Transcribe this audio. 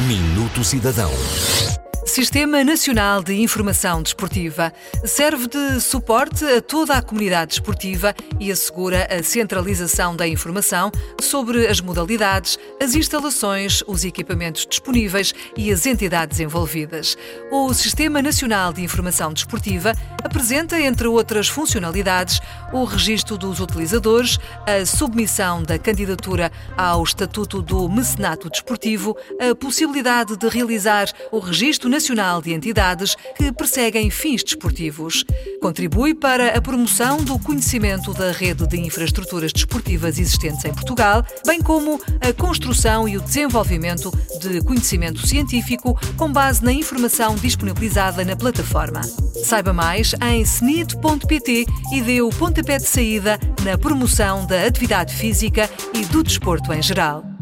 Minuto Cidadão. Sistema Nacional de Informação Desportiva serve de suporte a toda a comunidade desportiva e assegura a centralização da informação sobre as modalidades, as instalações, os equipamentos disponíveis e as entidades envolvidas. O Sistema Nacional de Informação Desportiva apresenta, entre outras funcionalidades, o registro dos utilizadores, a submissão da candidatura ao Estatuto do Mecenato Desportivo, a possibilidade de realizar o registro nacional de entidades que perseguem fins desportivos. Contribui para a promoção do conhecimento da rede de infraestruturas desportivas existentes em Portugal, bem como a construção e o desenvolvimento de conhecimento científico com base na informação disponibilizada na plataforma. Saiba mais em snid.pt e dê o pontapé de saída na promoção da atividade física e do desporto em geral.